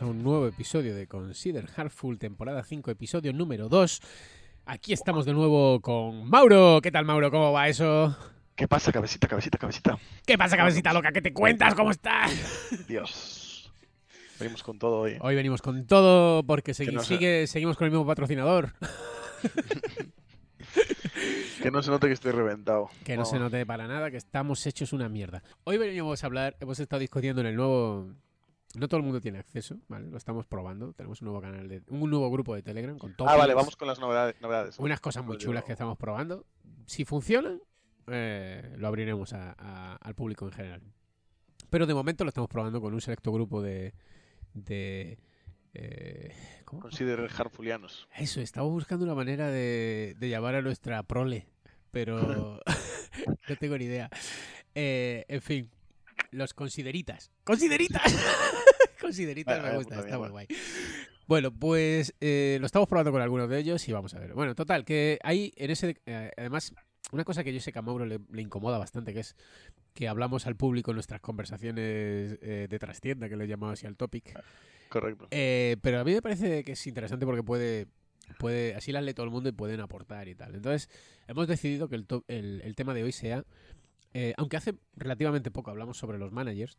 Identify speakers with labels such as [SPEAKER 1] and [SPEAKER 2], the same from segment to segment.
[SPEAKER 1] bienvenidos a un nuevo episodio de Consider Heartful, temporada 5, episodio número 2. Aquí estamos de nuevo con Mauro. ¿Qué tal, Mauro? ¿Cómo va eso?
[SPEAKER 2] ¿Qué pasa, cabecita, cabecita, cabecita?
[SPEAKER 1] ¿Qué pasa, cabecita loca? ¿Qué te cuentas? ¿Cómo estás?
[SPEAKER 2] Dios. Venimos con todo hoy.
[SPEAKER 1] Hoy venimos con todo porque segui-
[SPEAKER 2] no
[SPEAKER 1] sigue, seguimos con el mismo patrocinador.
[SPEAKER 2] Que no se note que estoy reventado.
[SPEAKER 1] Que no se note para nada que estamos hechos una mierda. Hoy venimos a hablar, hemos estado discutiendo en el nuevo... No todo el mundo tiene acceso, ¿vale? Lo estamos probando. Tenemos un nuevo canal, de, un nuevo grupo de Telegram con
[SPEAKER 2] Ah, vale, vamos con las novedades. novedades.
[SPEAKER 1] Unas cosas muy chulas que estamos probando. Si funcionan, eh, lo abriremos a- a- al público en general. Pero de momento lo estamos probando con un selecto grupo de... de eh, ¿Cómo?
[SPEAKER 2] Consider Harfulianos.
[SPEAKER 1] Eso, estamos buscando una manera de, de llamar a nuestra prole, pero no tengo ni idea. Eh, en fin, los consideritas. ¡Consideritas! consideritas
[SPEAKER 2] Ah,
[SPEAKER 1] me
[SPEAKER 2] ah,
[SPEAKER 1] gusta, está muy guay. Bueno, pues eh, lo estamos probando con algunos de ellos y vamos a ver. Bueno, total, que hay en ese... eh, además, una cosa que yo sé que a Mauro le, le incomoda bastante, que es que hablamos al público en nuestras conversaciones eh, de trastienda, que le llamamos así al topic.
[SPEAKER 2] Correcto.
[SPEAKER 1] Eh, pero a mí me parece que es interesante porque puede, puede así las lee todo el mundo y pueden aportar y tal. Entonces, hemos decidido que el, to- el, el tema de hoy sea, eh, aunque hace relativamente poco hablamos sobre los managers,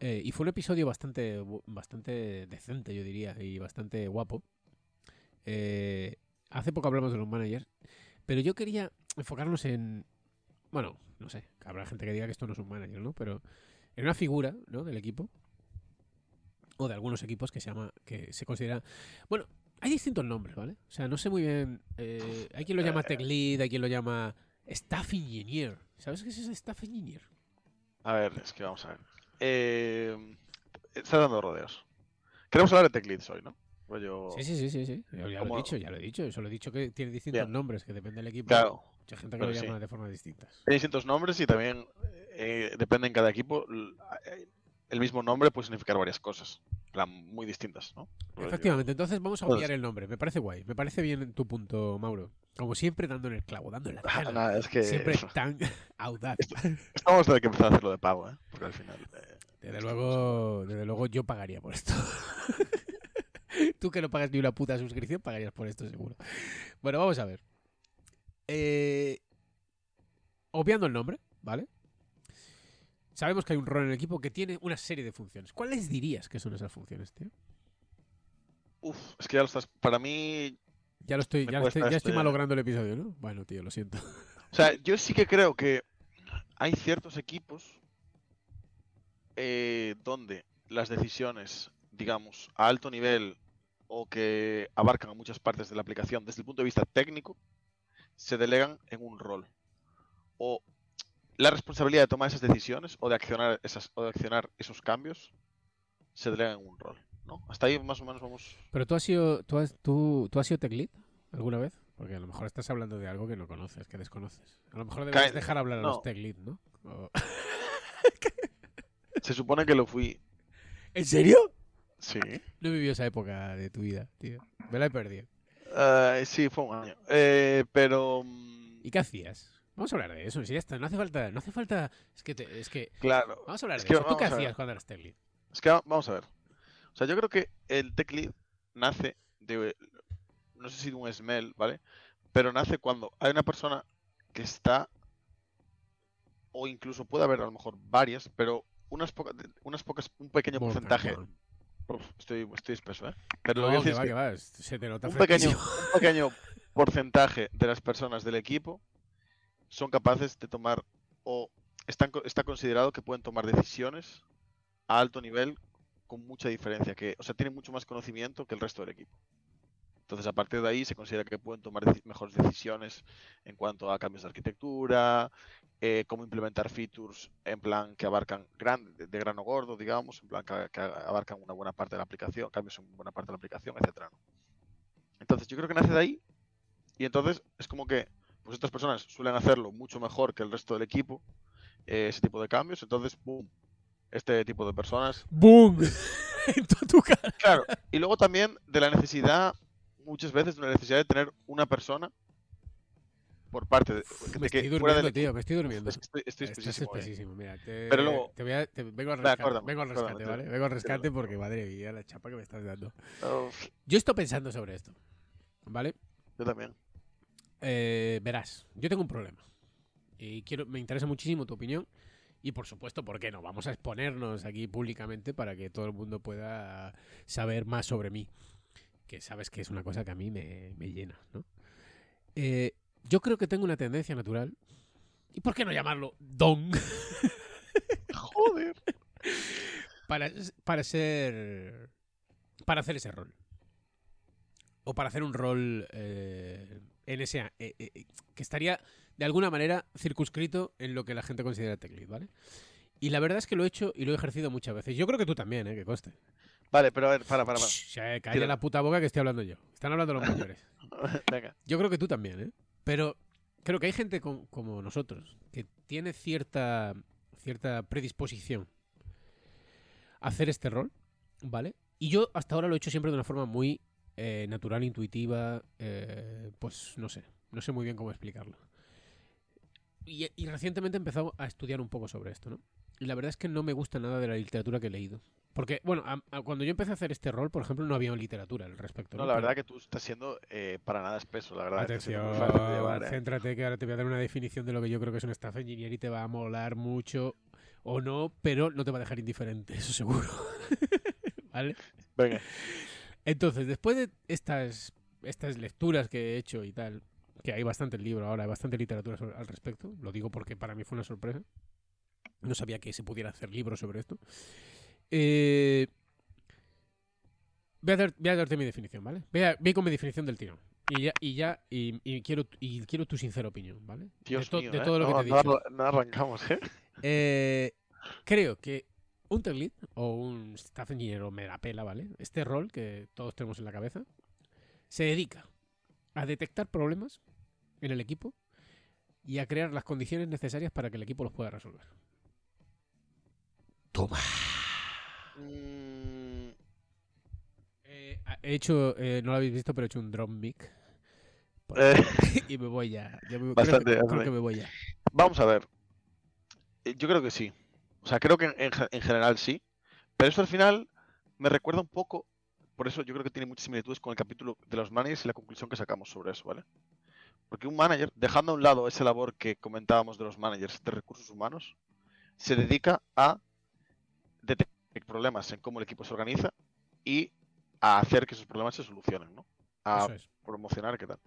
[SPEAKER 1] eh, y fue un episodio bastante, bastante decente, yo diría, y bastante guapo. Eh, hace poco hablamos de los managers, pero yo quería enfocarnos en, bueno, no sé, habrá gente que diga que esto no es un manager, ¿no? Pero en una figura, ¿no? Del equipo o de algunos equipos que se llama que se considera bueno hay distintos nombres vale o sea no sé muy bien hay quien lo llama tech lead hay quien lo llama staff engineer sabes qué es ese staff engineer
[SPEAKER 2] A ver, es que vamos a ver. Eh, está dando rodeos. Queremos hablar de Tech Leads hoy, ¿no? Rollo...
[SPEAKER 1] sí sí sí sí sí ya, lo he dicho ya lo he dicho eso lo he dicho que tiene distintos
[SPEAKER 2] Bien.
[SPEAKER 1] nombres que depende del equipo
[SPEAKER 2] Claro.
[SPEAKER 1] mucha gente que lo
[SPEAKER 2] pero sí.
[SPEAKER 1] llama de formas distintas
[SPEAKER 2] Hay distintos nombres y también eh, depende en cada equipo. eh, El mismo nombre puede significar varias cosas. Plan, Muy distintas, ¿no?
[SPEAKER 1] Efectivamente entonces vamos a obviar el nombre me parece guay me parece bien tu punto Mauro como siempre dando en el clavo dando en la
[SPEAKER 2] Ah,
[SPEAKER 1] tecla.
[SPEAKER 2] nada, es que
[SPEAKER 1] siempre tan audaz
[SPEAKER 2] estamos de que empezar a hacerlo de pago, ¿eh? Porque al final. eh,
[SPEAKER 1] Desde luego, desde luego yo pagaría por esto. Tú que no pagas ni una puta suscripción, pagarías por esto seguro. Bueno, vamos a ver. Eh, obviando el nombre, ¿vale? Sabemos que hay un rol en el equipo que tiene una serie de funciones. ¿Cuáles dirías que son esas funciones, tío?
[SPEAKER 2] Uf, es que ya lo estás. Para mí,
[SPEAKER 1] Ya lo estoy, ya, estoy, ya estoy
[SPEAKER 2] este-
[SPEAKER 1] malogrando el episodio, ¿no? Bueno, tío, lo siento.
[SPEAKER 2] O sea, yo sí que creo que hay ciertos equipos eh, donde las decisiones, digamos, a alto nivel o que abarcan muchas partes de la aplicación desde el punto de vista técnico, se delegan en un rol. O la responsabilidad de tomar esas decisiones o de accionar, esas, o de accionar esos cambios se delegan en un rol. ¿no? Hasta ahí más o menos vamos.
[SPEAKER 1] Pero tú has sido, tú has, tú, tú has sido tech lead alguna vez? Porque a lo mejor estás hablando de algo que no conoces, que desconoces. A lo mejor
[SPEAKER 2] Cae-
[SPEAKER 1] dejar hablar a
[SPEAKER 2] no.
[SPEAKER 1] los tech lead, ¿no? O-
[SPEAKER 2] Se supone que lo fui.
[SPEAKER 1] ¿En serio?
[SPEAKER 2] Sí.
[SPEAKER 1] No he vivido esa época de tu vida, tío. Me la he perdido.
[SPEAKER 2] Eh, sí, fue un año. Eh, pero. mm,
[SPEAKER 1] ¿Y qué hacías? Vamos a hablar de eso. Si ya está, no hace falta, no hace falta. Es que, te- es que
[SPEAKER 2] Claro.
[SPEAKER 1] vamos a hablar
[SPEAKER 2] Es
[SPEAKER 1] de
[SPEAKER 2] que
[SPEAKER 1] eso. ¿Tú qué hacías cuando eras tech lead?
[SPEAKER 2] Es que va- vamos a ver. O sea, yo creo que el tech lead nace de. No sé si de un smell, ¿vale? Pero nace cuando hay una persona que está. O incluso puede haber a lo mejor varias, pero unas pocas, unas pocas, un pequeño porcentaje. Uf, estoy, estoy espeso, ¿eh? Pero
[SPEAKER 1] No,
[SPEAKER 2] lo que
[SPEAKER 1] que va, que Se te nota
[SPEAKER 2] un pequeño, un pequeño porcentaje de las personas del equipo son capaces de tomar o están, está considerado que pueden tomar decisiones a alto nivel con mucha diferencia, que, o sea, tienen mucho más conocimiento que el resto del equipo. Entonces, a partir de ahí se considera que pueden tomar mejores decisiones en cuanto a cambios de arquitectura, eh, cómo implementar features en plan que abarcan gran, de, grano gordo, digamos, en plan que, abarcan una buena parte de la aplicación, cambios en buena parte de la aplicación. ¿no? Entonces, yo creo que nace de ahí y entonces es como que pues estas personas suelen hacerlo mucho mejor que el resto del equipo, eh, ese tipo de cambios, entonces, boom, este tipo de personas
[SPEAKER 1] ¡Boom! en tu cara.
[SPEAKER 2] Claro, y luego también de la necesidad, muchas veces, de la necesidad de tener una persona por parte de, de
[SPEAKER 1] Me estoy durmiendo, tío, me estoy durmiendo.
[SPEAKER 2] Estoy, estoy
[SPEAKER 1] Estás
[SPEAKER 2] espesísimo, eh.
[SPEAKER 1] espesísimo, mira. Te,
[SPEAKER 2] Pero luego-
[SPEAKER 1] te voy a, te- vengo al rescate, vengo al rescate,
[SPEAKER 2] tío.
[SPEAKER 1] ¿vale? Vengo al rescate porque, madre mía, la chapa que me estás dando.
[SPEAKER 2] Uf,
[SPEAKER 1] Yo estoy pensando sobre esto, ¿vale?
[SPEAKER 2] yo también.
[SPEAKER 1] Eh, verás, yo tengo un problema. Y quiero, me interesa muchísimo tu opinión. Y por supuesto, ¿por qué no? Vamos a exponernos aquí públicamente para que todo el mundo pueda saber más sobre mí. Que sabes que es una cosa que a mí me, me llena, ¿no? Eh, yo creo que tengo una tendencia natural. ¿Y por qué no llamarlo don?
[SPEAKER 2] Joder.
[SPEAKER 1] para, para ser. Para hacer ese rol. O para hacer un rol eh, en ese. eh, eh, que estaría de alguna manera circunscrito en lo que la gente considera tech lead, ¿vale? Y la verdad es que lo he hecho y lo he ejercido muchas veces. Yo creo que tú también, ¿eh? Que coste.
[SPEAKER 2] Vale, pero a ver, para, para, para.
[SPEAKER 1] Shh, ya, calla
[SPEAKER 2] Tira.
[SPEAKER 1] la puta boca que estoy hablando yo. Están hablando los mayores.
[SPEAKER 2] Venga.
[SPEAKER 1] Yo creo que tú también, ¿eh? Pero creo que hay gente com- como nosotros que tiene cierta, cierta predisposición a hacer este rol, ¿vale? Y yo hasta ahora lo he hecho siempre de una forma muy eh, natural, intuitiva, eh, pues no sé, no sé muy bien cómo explicarlo. Y, y recientemente he empezado a estudiar un poco sobre esto, ¿no? Y la verdad es que no me gusta nada de la literatura que he leído. Porque, bueno, a- a- cuando yo empecé a hacer este rol, por ejemplo, no había literatura al respecto.
[SPEAKER 2] No,
[SPEAKER 1] ¿no?
[SPEAKER 2] la
[SPEAKER 1] Pero-
[SPEAKER 2] verdad que tú estás siendo eh, para nada espeso, la verdad.
[SPEAKER 1] Atención,
[SPEAKER 2] de llevar, eh.
[SPEAKER 1] céntrate que ahora te voy a dar una definición de lo que yo creo que es un staff engineer y te va a molar mucho o no, pero no te va a dejar indiferente, eso seguro. ¿Vale?
[SPEAKER 2] Venga.
[SPEAKER 1] Entonces, después de estas, estas lecturas que he hecho y tal, que hay bastante libro ahora, hay bastante literatura sobre- al respecto, lo digo porque para mí fue una sorpresa. No sabía que se pudiera hacer libros sobre esto. Eh, voy, a dar- voy a darte mi definición, ¿vale? Voy, a, voy con mi definición del tirón. Y ya, y ya, y, y quiero, y quiero tu sincera opinión, ¿vale?
[SPEAKER 2] Dios
[SPEAKER 1] de, to-
[SPEAKER 2] mío,
[SPEAKER 1] de
[SPEAKER 2] ¿eh?
[SPEAKER 1] todo lo que
[SPEAKER 2] no,
[SPEAKER 1] te he dicho.
[SPEAKER 2] no arrancamos, ¿eh?
[SPEAKER 1] Eh, creo que un tech lead o un staff engineer o me la pela, ¿vale? Este rol que todos tenemos en la cabeza se dedica a detectar problemas en el equipo y a crear las condiciones necesarias para que el equipo los pueda resolver. Toma.
[SPEAKER 2] Mm,
[SPEAKER 1] Eh, he hecho, eh, no lo habéis visto, pero he hecho un drop mic.
[SPEAKER 2] Eh,
[SPEAKER 1] y me voy ya. ya me- creo,
[SPEAKER 2] Bastante,
[SPEAKER 1] que, creo
[SPEAKER 2] bastante.
[SPEAKER 1] que me voy ya.
[SPEAKER 2] vamos a ver. Eh, Yo creo que sí. O sea, creo que en, en ge- en general sí. Pero esto al final me recuerda un poco. Por eso yo creo que tiene muchas similitudes con el capítulo de los managers y la conclusión que sacamos sobre eso, ¿vale? Porque un manager, dejando a un lado esa labor que comentábamos de los managers de recursos humanos, se dedica a detectar problemas en cómo el equipo se organiza y a hacer que esos problemas se solucionen, ¿no? A
[SPEAKER 1] es.
[SPEAKER 2] promocionar, ¿qué tal?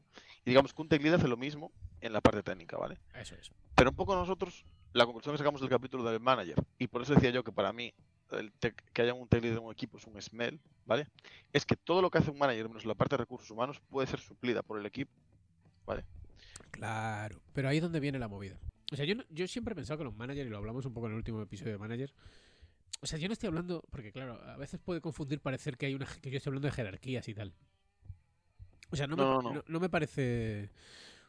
[SPEAKER 2] Y digamos que un tech lead hace lo mismo en la parte técnica, ¿vale?
[SPEAKER 1] Eso es.
[SPEAKER 2] Pero un poco nosotros, la conclusión que sacamos del capítulo del manager, y por eso decía yo que para mí el tech- que haya un tech lead en un equipo es un smell, ¿vale? Es que todo lo que hace un manager, menos la parte de recursos humanos, puede ser suplida por el equipo.
[SPEAKER 1] Claro, pero ahí es donde viene la movida. O sea, yo, no- yo siempre he pensado que los managers, y lo hablamos un poco en el último episodio de manager, o sea, yo no estoy hablando, porque claro, a veces puede confundir parecer que hay una que yo estoy hablando de jerarquías y tal. O sea, no,
[SPEAKER 2] No,
[SPEAKER 1] me,
[SPEAKER 2] no, no.
[SPEAKER 1] no- no me parece...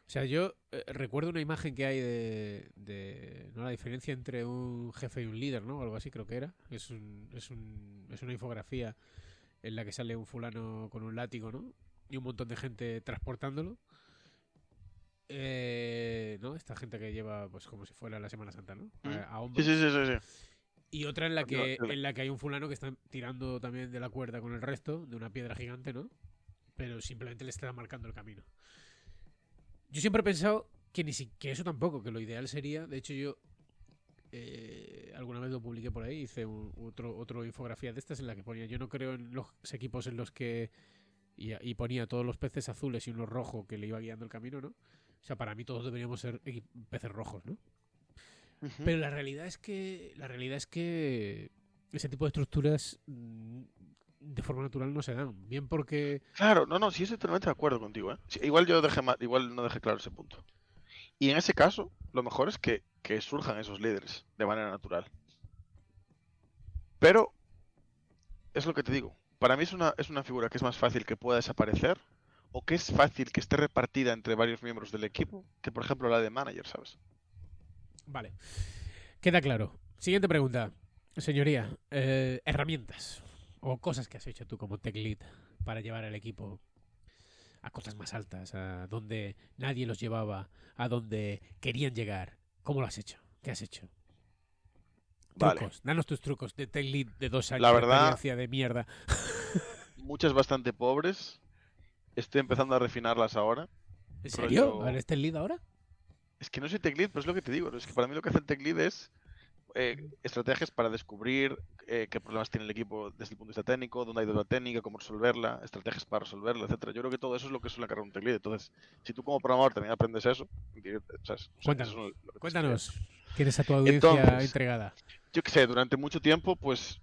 [SPEAKER 1] O sea, yo eh, recuerdo una imagen que hay de, de ¿no? la diferencia entre un jefe y un líder, ¿no? Algo así creo que era. Es, un, es, un, es una infografía en la que sale un fulano con un látigo, ¿no? Y un montón de gente transportándolo. Eh, ¿No? Esta gente que lleva, pues como si fuera la Semana Santa, ¿no? A, hombros.
[SPEAKER 2] sí, sí, sí. sí.
[SPEAKER 1] Y otra en la que en la que hay un fulano que está tirando también de la cuerda con el resto, de una piedra gigante, ¿no? Pero simplemente le está marcando el camino. Yo siempre he pensado que ni si, que eso tampoco, que lo ideal sería, de hecho yo eh, alguna vez lo publiqué por ahí, hice un- otro, otro infografía de estas en la que ponía, yo no creo en los equipos en los que y, y ponía todos los peces azules y uno rojo que le iba guiando el camino, ¿no? O sea, para mí todos deberíamos ser peces rojos, ¿no? Pero la realidad es que la realidad es que ese tipo de estructuras mm, de forma natural no se dan. Bien porque
[SPEAKER 2] Claro, no, no, sí estoy totalmente de acuerdo contigo, ¿eh? Sí, igual yo dejé igual no dejé claro ese punto. Y en ese caso, lo mejor es que, que surjan esos líderes de manera natural. Pero, es lo que te digo, para mí es una, es una figura que es más fácil que pueda desaparecer o que es fácil que esté repartida entre varios miembros del equipo que, por ejemplo, la de manager, ¿sabes?
[SPEAKER 1] Vale. Queda claro. Siguiente pregunta. Señoría, eh, herramientas o cosas que has hecho tú como tech lead para llevar al equipo a cotas más altas, a donde nadie los llevaba, a donde querían llegar. ¿Cómo lo has hecho? ¿Qué has hecho?
[SPEAKER 2] Vale.
[SPEAKER 1] Trucos, danos tus trucos de tech lead de dos años
[SPEAKER 2] La
[SPEAKER 1] de
[SPEAKER 2] verdad-
[SPEAKER 1] experiencia de mierda.
[SPEAKER 2] Muchas bastante pobres. Estoy empezando a refinarlas ahora.
[SPEAKER 1] ¿En serio? ¿A ver, ¿Este lead ahora?
[SPEAKER 2] Es que no soy tech lead, pero es lo que te digo. Es que para mí lo que hace el tech lead es eh, estrategias para descubrir eh, qué problemas tiene el equipo desde el punto de vista técnico, dónde hay duda técnica, cómo resolverla, estrategias para resolverla, etcétera. Yo creo que todo eso es lo que suele cargar un tech lead. Entonces, si tú como programador también aprendes eso, ¿sabes? O sea,
[SPEAKER 1] Cuéntanos,
[SPEAKER 2] eso es
[SPEAKER 1] Cuéntanos. ¿tienes a tu audiencia
[SPEAKER 2] Entonces,
[SPEAKER 1] entregada?
[SPEAKER 2] Yo qué sé, durante mucho tiempo, pues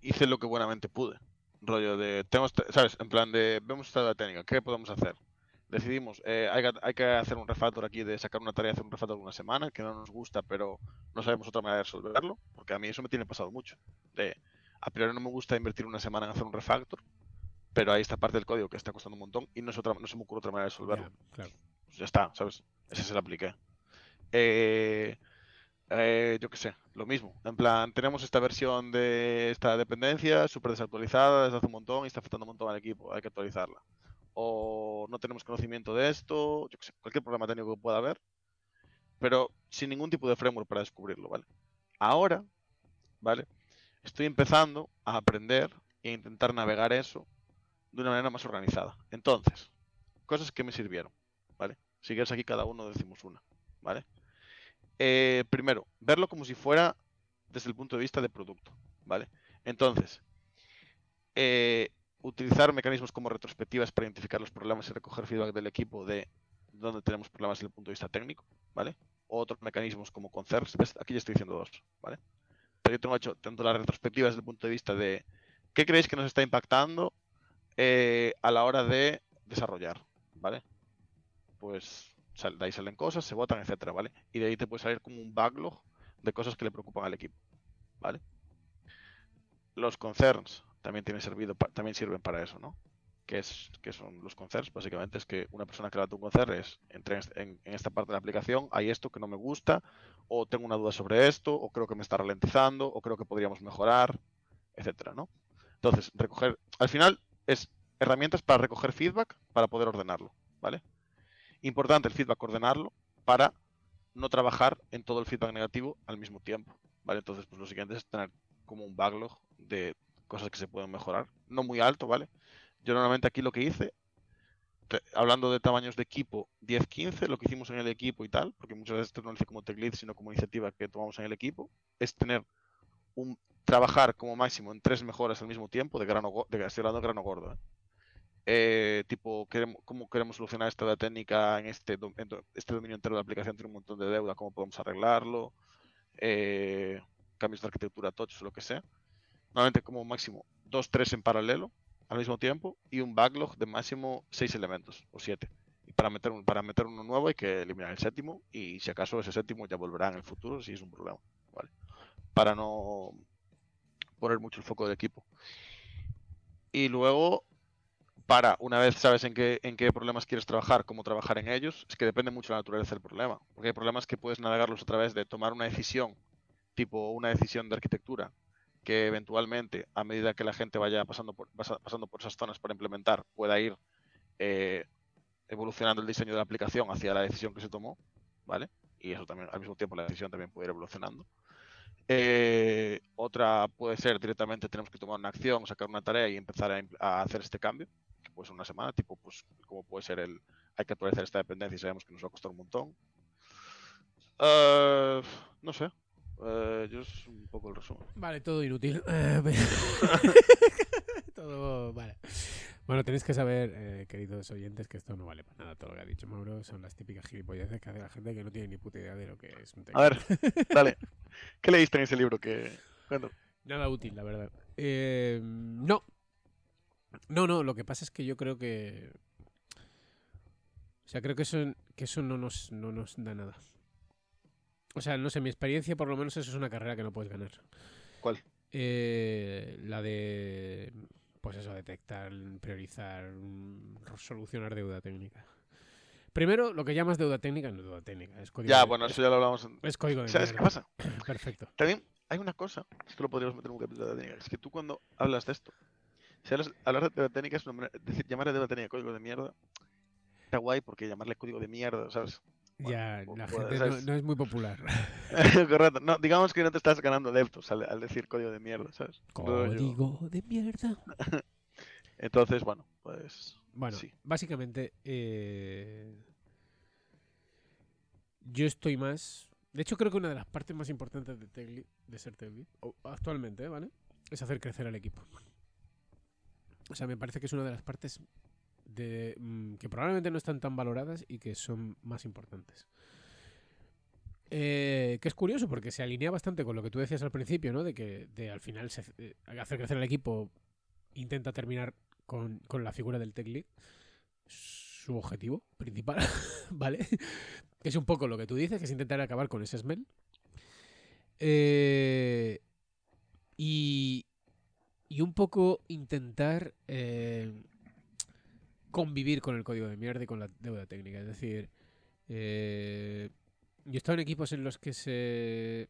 [SPEAKER 2] hice lo que buenamente pude. Rollo de, tenemos, ¿sabes? En plan de, vemos esta duda técnica, ¿qué podemos hacer? Decidimos, eh, hay, que, hay que hacer un refactor aquí de sacar una tarea hacer un refactor de una semana, que no nos gusta, pero no sabemos otra manera de resolverlo, porque a mí eso me tiene pasado mucho. De, a priori no me gusta invertir una semana en hacer un refactor, pero hay esta parte del código que está costando un montón y no, es otra, no se me ocurre otra manera de resolverlo
[SPEAKER 1] Ya, claro.
[SPEAKER 2] pues ya está, ¿sabes? Ese se lo apliqué. Eh, eh, yo qué sé, lo mismo. En plan, tenemos esta versión de esta dependencia súper desactualizada desde hace un montón y está afectando un montón al equipo, hay que actualizarla. O no tenemos conocimiento de esto, yo sé, cualquier problema técnico que pueda haber, pero sin ningún tipo de framework para descubrirlo, ¿vale? Ahora, ¿vale? Estoy empezando a aprender e intentar navegar eso de una manera más organizada. Entonces, cosas que me sirvieron, ¿vale? Si quieres aquí cada uno decimos una, ¿vale? Eh, primero, verlo como si fuera desde el punto de vista de producto, ¿vale? Entonces, eh, utilizar mecanismos como retrospectivas para identificar los problemas y recoger feedback del equipo de dónde tenemos problemas desde el punto de vista técnico, ¿vale? O otros mecanismos como concerns, ¿ves? aquí ya estoy diciendo dos, ¿vale? Pero yo tengo hecho tanto las retrospectivas desde el punto de vista de qué creéis que nos está impactando eh, a la hora de desarrollar, ¿vale? Pues de ahí salen cosas, se votan, etcétera, ¿vale? Y de ahí te puede salir como un backlog de cosas que le preocupan al equipo, ¿vale? Los concerns también tienen servido, también sirven para eso, ¿no? ¿Qué, es, qué son los concerns? Básicamente es que una persona que levanta un concern es, entré en, est- en- en esta parte de la aplicación, hay esto que no me gusta, o tengo una duda sobre esto, o creo que me está ralentizando, o creo que podríamos mejorar, etcétera, ¿no? Entonces, recoger, al final es herramientas para recoger feedback para poder ordenarlo, ¿vale? Importante el feedback ordenarlo para no trabajar en todo el feedback negativo al mismo tiempo, ¿vale? Entonces, pues lo siguiente es tener como un backlog de cosas que se pueden mejorar, no muy alto, ¿vale? Yo normalmente aquí lo que hice, hablando de tamaños de equipo 10-15, lo que hicimos en el equipo y tal, porque muchas veces esto no lo hice como tech lead, sino como iniciativa que tomamos en el equipo, es tener un trabajar como máximo en tres mejoras al mismo tiempo de grano de, estoy grano gordo, ¿eh? Eh, tipo, queremos, ¿cómo queremos solucionar esta técnica en este, en este dominio entero de la aplicación? Tiene un montón de deuda, ¿cómo podemos arreglarlo? Eh, cambios de arquitectura, touch, lo que sea. Normalmente como máximo dos, tres en paralelo al mismo tiempo y un backlog de máximo seis elementos o siete. Y para meter, para meter uno nuevo hay que eliminar el séptimo y si acaso ese séptimo ya volverá en el futuro si es un problema. ¿vale? Para no poner mucho el foco del equipo. Y luego, para, una vez sabes en qué, en qué problemas quieres trabajar, cómo trabajar en ellos, es que depende mucho de la naturaleza del problema. Porque hay problemas que puedes navegarlos a través de tomar una decisión, tipo una decisión de arquitectura, que eventualmente, a medida que la gente vaya pasando por, pasa- pasando por esas zonas para implementar, pueda ir eh, evolucionando el diseño de la aplicación hacia la decisión que se tomó, ¿vale? Y eso también, al mismo tiempo, la decisión también puede ir evolucionando. Eh, otra puede ser directamente tenemos que tomar una acción, sacar una tarea y empezar a hacer este cambio, que puede ser una semana, tipo, pues, como puede ser el, hay que actualizar esta dependencia y sabemos que nos va a costar un montón. Eh, no sé, Eh, yo es un poco el resumen.
[SPEAKER 1] Vale, todo inútil. Todo, vale. Bueno, tenéis que saber, eh, queridos oyentes, que esto no vale para nada todo lo que ha dicho Mauro. Son las típicas gilipolleces que hace la gente que no tiene ni puta idea de lo que es un
[SPEAKER 2] A ver, dale, ¿qué leíste en ese libro que... cuéntame?
[SPEAKER 1] Nada útil, la verdad. Eh, no. No, no, lo que pasa es que yo creo que. O sea, creo que eso, que eso no, nos, no nos da nada. O sea, no sé, mi experiencia, por lo menos, eso es una carrera que no puedes ganar.
[SPEAKER 2] ¿Cuál?
[SPEAKER 1] Eh, la de. Pues eso, detectar, priorizar, solucionar deuda técnica. Primero, lo que llamas deuda técnica no es deuda técnica, es código
[SPEAKER 2] Ya,
[SPEAKER 1] de-
[SPEAKER 2] bueno,
[SPEAKER 1] es,
[SPEAKER 2] eso ya lo hablamos. en-
[SPEAKER 1] es código de
[SPEAKER 2] ¿Sabes qué pasa?
[SPEAKER 1] Perfecto.
[SPEAKER 2] También hay una cosa, esto lo podríamos meter en un capítulo de técnica, es que tú cuando hablas de esto, Si hablas- hablar de deuda técnica es una manera- decir, llamarle deuda técnica código de mierda. Está guay porque llamarle código de mierda, ¿sabes? Bueno,
[SPEAKER 1] ya, la gente no, es muy popular.
[SPEAKER 2] Correcto. No, digamos que no te estás ganando adeptos al, al decir código de mierda, ¿sabes?
[SPEAKER 1] Código de mierda.
[SPEAKER 2] Entonces, bueno, pues.
[SPEAKER 1] Bueno,
[SPEAKER 2] Sí.
[SPEAKER 1] básicamente, eh, yo estoy más. De hecho, creo que una de las partes más importantes de, lead- de ser o actualmente, ¿vale? Es hacer crecer al equipo. O sea, me parece que es una de las partes mm, que probablemente no están tan valoradas y que son más importantes. Eh, que es curioso porque se alinea bastante con lo que tú decías al principio, ¿no? De que al final eh, hacer crecer al equipo intenta terminar con, con la figura del tech lead, su objetivo principal, ¿vale? Que es un poco lo que tú dices, que es intentar acabar con ese smell. Eh, y, y un poco intentar eh, convivir con el código de mierda y con la deuda técnica. Es decir, eh, yo he estado en equipos en los que se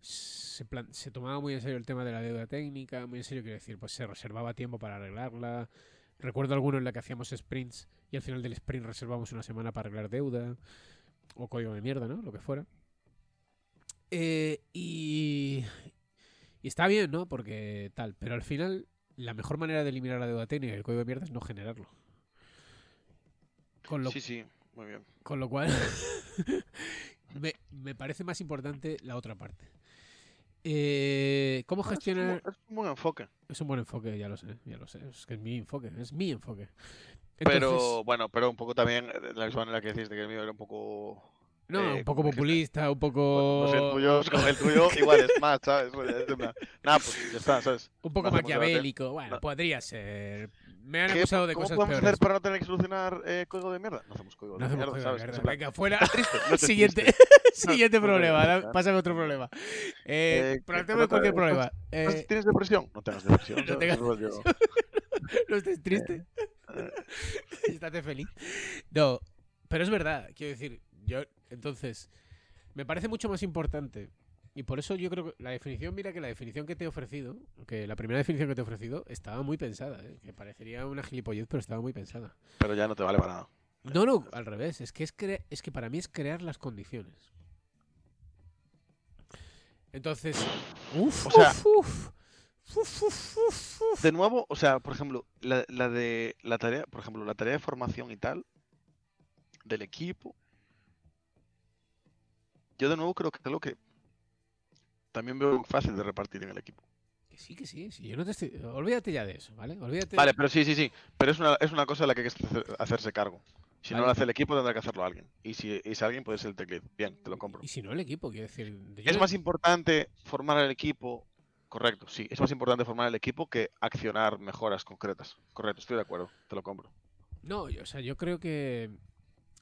[SPEAKER 1] se, tomaba muy en serio el tema de la deuda técnica, muy en serio, quiero decir, pues se reservaba tiempo para arreglarla. Recuerdo alguno en la que hacíamos sprints y al final del sprint reservamos una semana para arreglar deuda o código de mierda, ¿no? Lo que fuera. Eh, y está bien, ¿no? Porque tal, pero al final la mejor manera de eliminar la deuda técnica y el código de mierda es no generarlo. Con lo,
[SPEAKER 2] Sí, sí, muy bien.
[SPEAKER 1] con lo cual, me, me parece más importante la otra parte. Eh, ¿Cómo
[SPEAKER 2] es un
[SPEAKER 1] gestionar?
[SPEAKER 2] Es un buen enfoque.
[SPEAKER 1] Es un buen enfoque, ya lo sé, ya lo sé. Es que es mi enfoque, es mi enfoque.
[SPEAKER 2] Pero, bueno, pero un poco también, eh, de la misma manera que decís de que el mío era un poco.
[SPEAKER 1] No,
[SPEAKER 2] eh,
[SPEAKER 1] un poco populista, un
[SPEAKER 2] Pues
[SPEAKER 1] poco.
[SPEAKER 2] el tuyo, el tuyo igual es más, ¿sabes? Es de una- Nada, pues ya está, ¿sabes?
[SPEAKER 1] Un poco
[SPEAKER 2] no
[SPEAKER 1] maquiavélico. Bueno,
[SPEAKER 2] No.
[SPEAKER 1] podría ser. Me han
[SPEAKER 2] ¿Qué-
[SPEAKER 1] acusado de
[SPEAKER 2] ¿Cómo
[SPEAKER 1] cosas
[SPEAKER 2] podemos
[SPEAKER 1] peores.
[SPEAKER 2] hacer para no tener que solucionar eh, código de mierda? No hacemos código de mierda,
[SPEAKER 1] código de
[SPEAKER 2] ¿sabes?
[SPEAKER 1] mierda. Venga, fuera.
[SPEAKER 2] "Está triste, no estés
[SPEAKER 1] Siguiente,
[SPEAKER 2] triste".
[SPEAKER 1] siguiente problema. Pásame otro problema. Eh,
[SPEAKER 2] Eh,
[SPEAKER 1] plantéame
[SPEAKER 2] ¿qué-
[SPEAKER 1] cualquier problema.
[SPEAKER 2] ¿Estás-
[SPEAKER 1] Eh,
[SPEAKER 2] ¿Tienes depresión? No tengas depresión.
[SPEAKER 1] No
[SPEAKER 2] ¿sabes?
[SPEAKER 1] tengas- ¿No estés triste?
[SPEAKER 2] eh,
[SPEAKER 1] Estate feliz. No, pero es verdad. Quiero decir, yo, entonces, me parece mucho más importante. Y por eso yo creo que la definición, mira que la definición que te he ofrecido, que la primera definición que te he ofrecido, estaba muy pensada. ¿eh? Que parecería una gilipollez, pero estaba muy pensada.
[SPEAKER 2] Pero ya no te vale para nada.
[SPEAKER 1] No, no, al revés. Es que, es, cre- es que para mí es crear las condiciones. Entonces, uf,
[SPEAKER 2] O sea-
[SPEAKER 1] uf.
[SPEAKER 2] De nuevo, o sea, por ejemplo, la, la de la tarea, por ejemplo, la tarea de formación y tal del equipo. Yo de nuevo creo que es algo que también veo fácil de repartir en el equipo.
[SPEAKER 1] Que sí, que sí, sí. Yo no te estoy... Olvídate ya de eso, ¿vale? Olvídate.
[SPEAKER 2] Vale, pero sí, sí, sí. Pero es una, es una cosa de la que hay que hacer- hacerse cargo. Si no
[SPEAKER 1] Vale.
[SPEAKER 2] lo hace el equipo, tendrá que hacerlo alguien. Y si es alguien, puede ser el tech lead. Bien, te lo compro.
[SPEAKER 1] Y si no, el equipo, quiero decir. yo
[SPEAKER 2] ¿Es
[SPEAKER 1] no-
[SPEAKER 2] más importante formar al equipo? Correcto, sí. Es más importante formar al equipo que accionar mejoras concretas. Correcto, estoy de acuerdo. Te lo compro.
[SPEAKER 1] No, yo- o sea, yo creo que.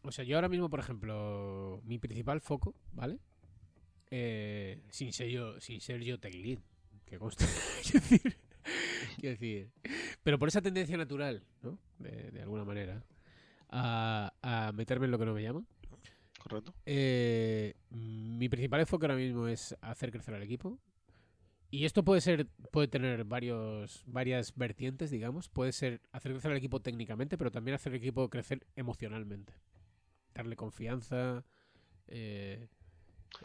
[SPEAKER 1] O sea, yo ahora mismo, por ejemplo, mi principal foco, ¿vale? Eh, sin ser yo, sin ser yo tech lead, que conste. quiero decir. quiero decir. Pero por esa tendencia natural, ¿no? De, de alguna manera. A, a meterme en lo que no me llama.
[SPEAKER 2] Correcto.
[SPEAKER 1] Eh, mi principal enfoque ahora mismo es hacer crecer al equipo. Y esto puede ser, puede tener varios, varias vertientes, digamos. Puede ser hacer crecer al equipo técnicamente, pero también hacer el equipo crecer emocionalmente. Darle confianza. eh,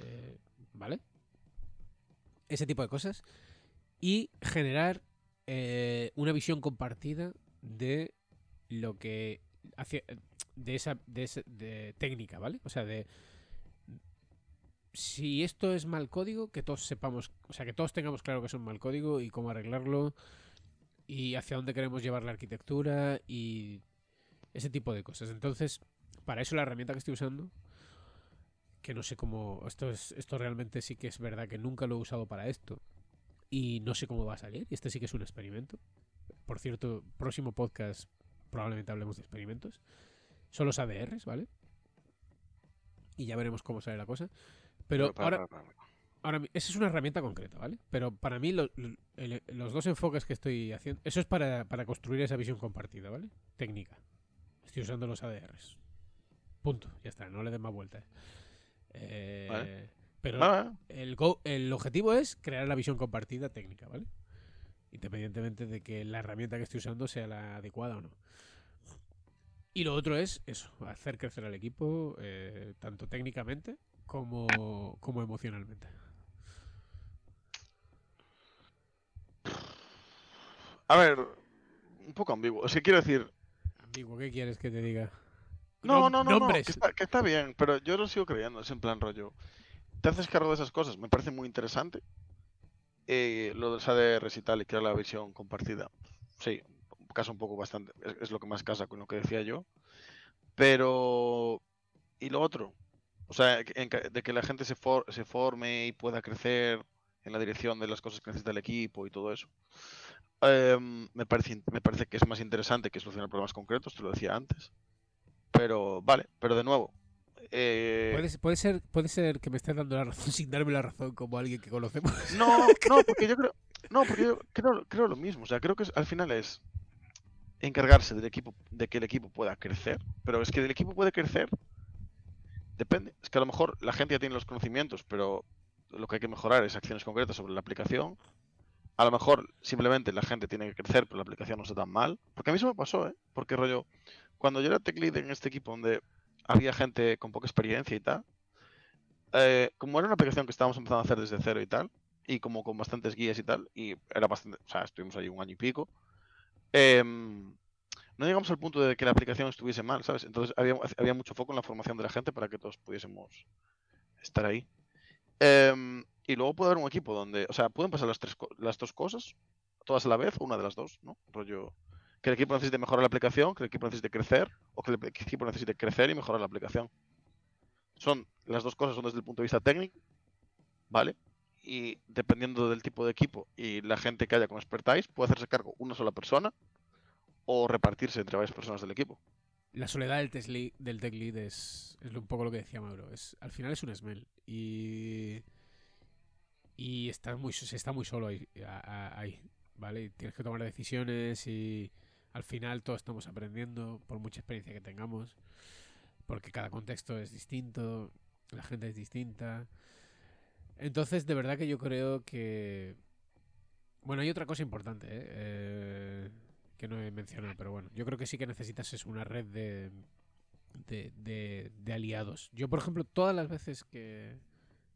[SPEAKER 1] eh, ¿Vale? Ese tipo de cosas. Y generar eh, una visión compartida de lo que hacia, de esa, de esa de técnica, ¿vale? O sea, de si esto es mal código, que todos sepamos, o sea, que todos tengamos claro que es un mal código y cómo arreglarlo y hacia dónde queremos llevar la arquitectura y ese tipo de cosas. Entonces, para eso la herramienta que estoy usando, que no sé cómo, esto es, esto realmente sí que es verdad que nunca lo he usado para esto y no sé cómo va a salir. Y este sí que es un experimento. Por cierto, próximo podcast probablemente hablemos de experimentos. Son los ADRs, ¿vale? Y ya veremos cómo sale la cosa. Pero
[SPEAKER 2] para-
[SPEAKER 1] ahora,
[SPEAKER 2] para- para-
[SPEAKER 1] ahora esa es una herramienta concreta, ¿vale? Pero para mí lo- lo- el- los dos enfoques que estoy haciendo, eso es para, para construir esa visión compartida, ¿vale? Técnica. Estoy usando los ADRs. Punto. Ya está, no le den más vueltas. Eh,
[SPEAKER 2] Vale.
[SPEAKER 1] Pero
[SPEAKER 2] Vale,
[SPEAKER 1] el, go- el objetivo es crear la visión compartida técnica, ¿vale? independientemente de que la herramienta que estoy usando sea la adecuada o no. Y lo otro es eso, hacer crecer al equipo, eh, tanto técnicamente como, como emocionalmente.
[SPEAKER 2] A ver, un poco ambiguo. O sea, quiero decir.
[SPEAKER 1] Ambiguo, ¿qué quieres que te diga?
[SPEAKER 2] No, no, no, no que, está, que, está, bien, pero yo lo sigo creyendo, es en plan rollo. Te haces cargo de esas cosas, me parece muy interesante. Eh, lo del SADR y tal, y crear la visión compartida. Sí, casa un poco bastante, es, lo que más casa con lo que decía yo. Pero. ¿Y lo otro? O sea, de que la gente se, se forme y pueda crecer en la dirección de las cosas que necesita el equipo y todo eso. Em, me, parece, me parece que es más interesante que solucionar problemas concretos, te lo decía antes. Pero, vale, pero de nuevo. Eh...
[SPEAKER 1] ¿Puede, puede, ser, puede ser que me estés dando la razón sin darme la razón como alguien que conocemos.
[SPEAKER 2] No, no, porque yo creo, no, porque yo creo, creo lo mismo. O sea, creo que al final es encargarse del equipo, de que el equipo pueda crecer. Pero es que el equipo puede crecer. Depende. Es que a lo mejor la gente ya tiene los conocimientos, pero lo que hay que mejorar es acciones concretas sobre la aplicación. A lo mejor simplemente la gente tiene que crecer, pero la aplicación no está tan mal. Porque a mí eso me pasó, ¿eh? Porque rollo, cuando yo era tech lead en este equipo donde había gente con poca experiencia y tal, eh, como era una aplicación que estábamos empezando a hacer desde cero y tal, y como con bastantes guías y tal, y era bastante, o sea, estuvimos ahí un año y pico, em, no llegamos al punto de que la aplicación estuviese mal, ¿sabes? Entonces había, había mucho foco en la formación de la gente para que todos pudiésemos estar ahí. Em, y luego puede haber un equipo donde, o sea, pueden pasar las, tres, las dos cosas, todas a la vez, o una de las dos, ¿no? Rollo, que el equipo necesite mejorar la aplicación, que el equipo necesite crecer, o que el equipo necesite crecer y mejorar la aplicación. Son las dos cosas son desde el punto de vista técnico, ¿vale? Y dependiendo del tipo de equipo y la gente que haya con expertise, puede hacerse cargo una sola persona o repartirse entre varias personas del equipo.
[SPEAKER 1] La soledad del, del tech lead es, es un poco lo que decía Mauro. Es, al final es un smell. Y y está muy, se está muy solo ahí, ahí, ¿vale? tienes que tomar decisiones y al final todos estamos aprendiendo por mucha experiencia que tengamos, porque cada contexto es distinto, la gente es distinta. Entonces, de verdad que yo creo que... Bueno, hay otra cosa importante, ¿eh? Eh, que no he mencionado, pero bueno, yo creo que sí que necesitas es una red de, de, de, de aliados. Yo, por ejemplo, todas las veces que,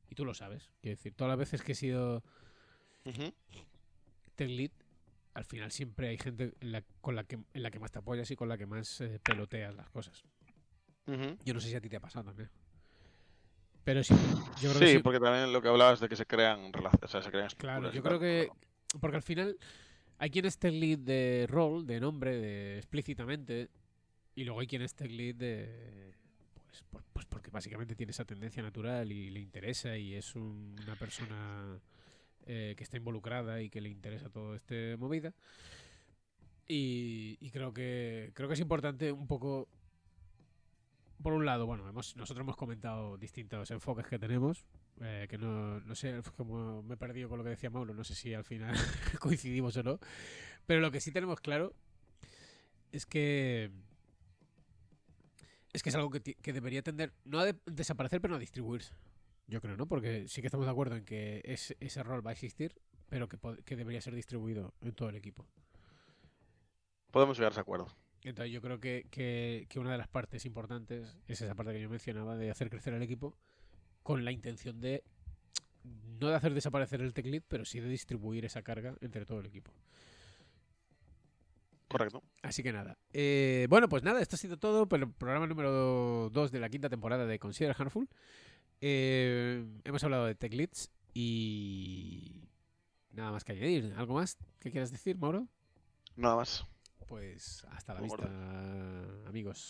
[SPEAKER 1] y tú lo sabes. Quiero decir, todas las veces que he sido tech lead, al final siempre hay gente en la, con la que, en la que más te apoyas y con la que más eh, peloteas las cosas. Yo no sé si a ti te ha pasado también. Pero sí, yo creo
[SPEAKER 2] sí,
[SPEAKER 1] que
[SPEAKER 2] porque también lo que hablabas de que se crean relaciones, o sea, se crean
[SPEAKER 1] Claro, yo creo que... Porque al final hay quien es tech lead de rol, de nombre, de explícitamente, y luego hay quien es tech lead de pues, pues, porque básicamente tiene esa tendencia natural y le interesa y es una persona eh, que está involucrada y que le interesa todo este movida. Y, creo que creo que es importante un poco por un lado, bueno, hemos, nosotros hemos comentado distintos enfoques que tenemos, eh, que no, no sé, como me he perdido con lo que decía Mauro, no sé si al final coincidimos o no, pero lo que sí tenemos claro es que es que es algo que, debería tender, no a desaparecer, pero a distribuirse. Yo creo, ¿no? Porque sí que estamos de acuerdo en que ese rol va a existir, pero que, debería ser distribuido en todo el equipo.
[SPEAKER 2] Podemos llegar a ese acuerdo.
[SPEAKER 1] Entonces yo creo que, una de las partes importantes es esa parte que yo mencionaba de hacer crecer el equipo con la intención de no de hacer desaparecer el tech lead, pero sí de distribuir esa carga entre todo el equipo.
[SPEAKER 2] Correcto.
[SPEAKER 1] Así que nada. Eh, bueno, pues nada, esto ha sido todo por el programa número 2 de la quinta temporada de Consider Handful. Eh, hemos hablado de Tech Leads y nada más que añadir. ¿Algo más que quieras decir, Mauro?
[SPEAKER 2] Nada más.
[SPEAKER 1] Pues hasta la vista, amigos.